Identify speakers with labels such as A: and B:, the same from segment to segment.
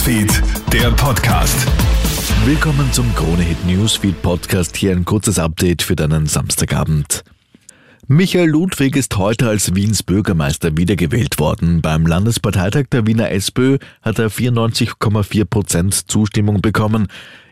A: Newsfeed, der Podcast.
B: Willkommen zum Krone Hit Newsfeed Podcast. Hier ein kurzes Update für deinen Samstagabend. Michael Ludwig ist heute als Wiens Bürgermeister wiedergewählt worden. Beim Landesparteitag der Wiener SPÖ hat er 94,4 Prozent Zustimmung bekommen.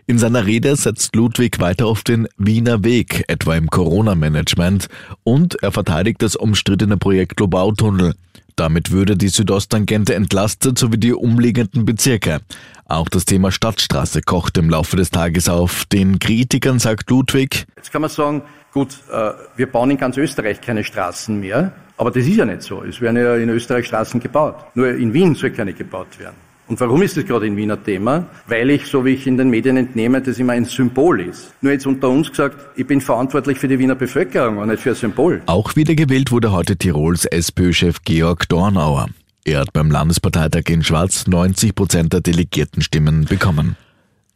B: In seiner Rede setzt Ludwig weiter auf den Wiener Weg, etwa im Corona-Management, und er verteidigt das umstrittene Projekt Lobautunnel. Damit würde die Südosttangente entlastet sowie die umliegenden Bezirke. Auch das Thema Stadtstraße kocht im Laufe des Tages auf. Den Kritikern sagt Ludwig,
C: Jetzt kann man sagen, gut, äh, wir bauen in ganz Österreich keine Straßen mehr, aber das ist ja nicht so. Es werden ja in Österreich Straßen gebaut. Nur in Wien soll keine gebaut werden. Und warum ist das gerade in Wien ein Thema? Weil ich, so wie ich in den Medien entnehme, das immer ein Symbol ist. Nur jetzt unter uns gesagt, ich bin verantwortlich für die Wiener Bevölkerung und nicht für ein Symbol.
B: Auch wiedergewählt wurde heute Tirols SPÖ-Chef Georg Dornauer. Er hat beim Landesparteitag in Schwarz 90 Prozent der Delegiertenstimmen bekommen.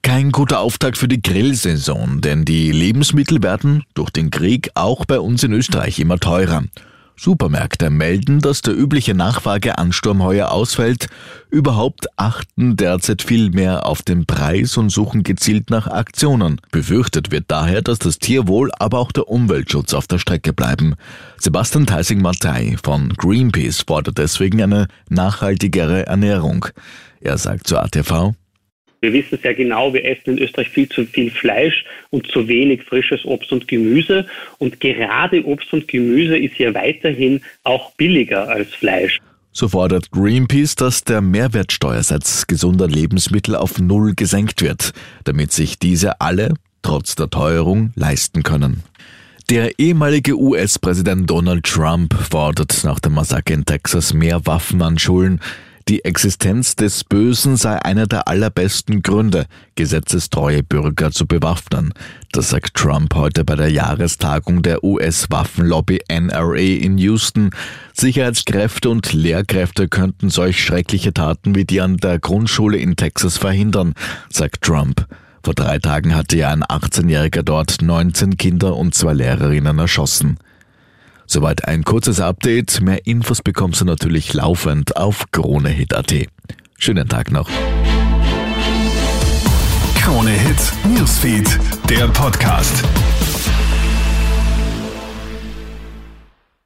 B: Kein guter Auftakt für die Grillsaison, denn die Lebensmittel werden durch den Krieg auch bei uns in Österreich immer teurer. Supermärkte melden, dass der übliche Nachfrageansturm heuer ausfällt. Überhaupt achten derzeit viel mehr auf den Preis und suchen gezielt nach Aktionen. Befürchtet wird daher, dass das Tierwohl, aber auch der Umweltschutz auf der Strecke bleiben. Sebastian Theising-Martei von Greenpeace fordert deswegen eine nachhaltigere Ernährung. Er sagt zu ATV,
D: wir wissen sehr genau, wir essen in Österreich viel zu viel Fleisch und zu wenig frisches Obst und Gemüse. Und gerade Obst und Gemüse ist ja weiterhin auch billiger als Fleisch.
B: So fordert Greenpeace, dass der Mehrwertsteuersatz gesunder Lebensmittel auf Null gesenkt wird, damit sich diese alle, trotz der Teuerung, leisten können. Der ehemalige US-Präsident Donald Trump fordert nach dem Massaker in Texas mehr Waffen an Schulen. Die Existenz des Bösen sei einer der allerbesten Gründe, gesetzestreue Bürger zu bewaffnen. Das sagt Trump heute bei der Jahrestagung der US-Waffenlobby NRA in Houston. Sicherheitskräfte und Lehrkräfte könnten solch schreckliche Taten wie die an der Grundschule in Texas verhindern, sagt Trump. Vor drei Tagen hatte ja ein 18-Jähriger dort 19 Kinder und zwei Lehrerinnen erschossen. Soweit ein kurzes Update. Mehr Infos bekommst du natürlich laufend auf KroneHit.at. Schönen Tag noch.
A: Krone Hit Newsfeed, der Podcast.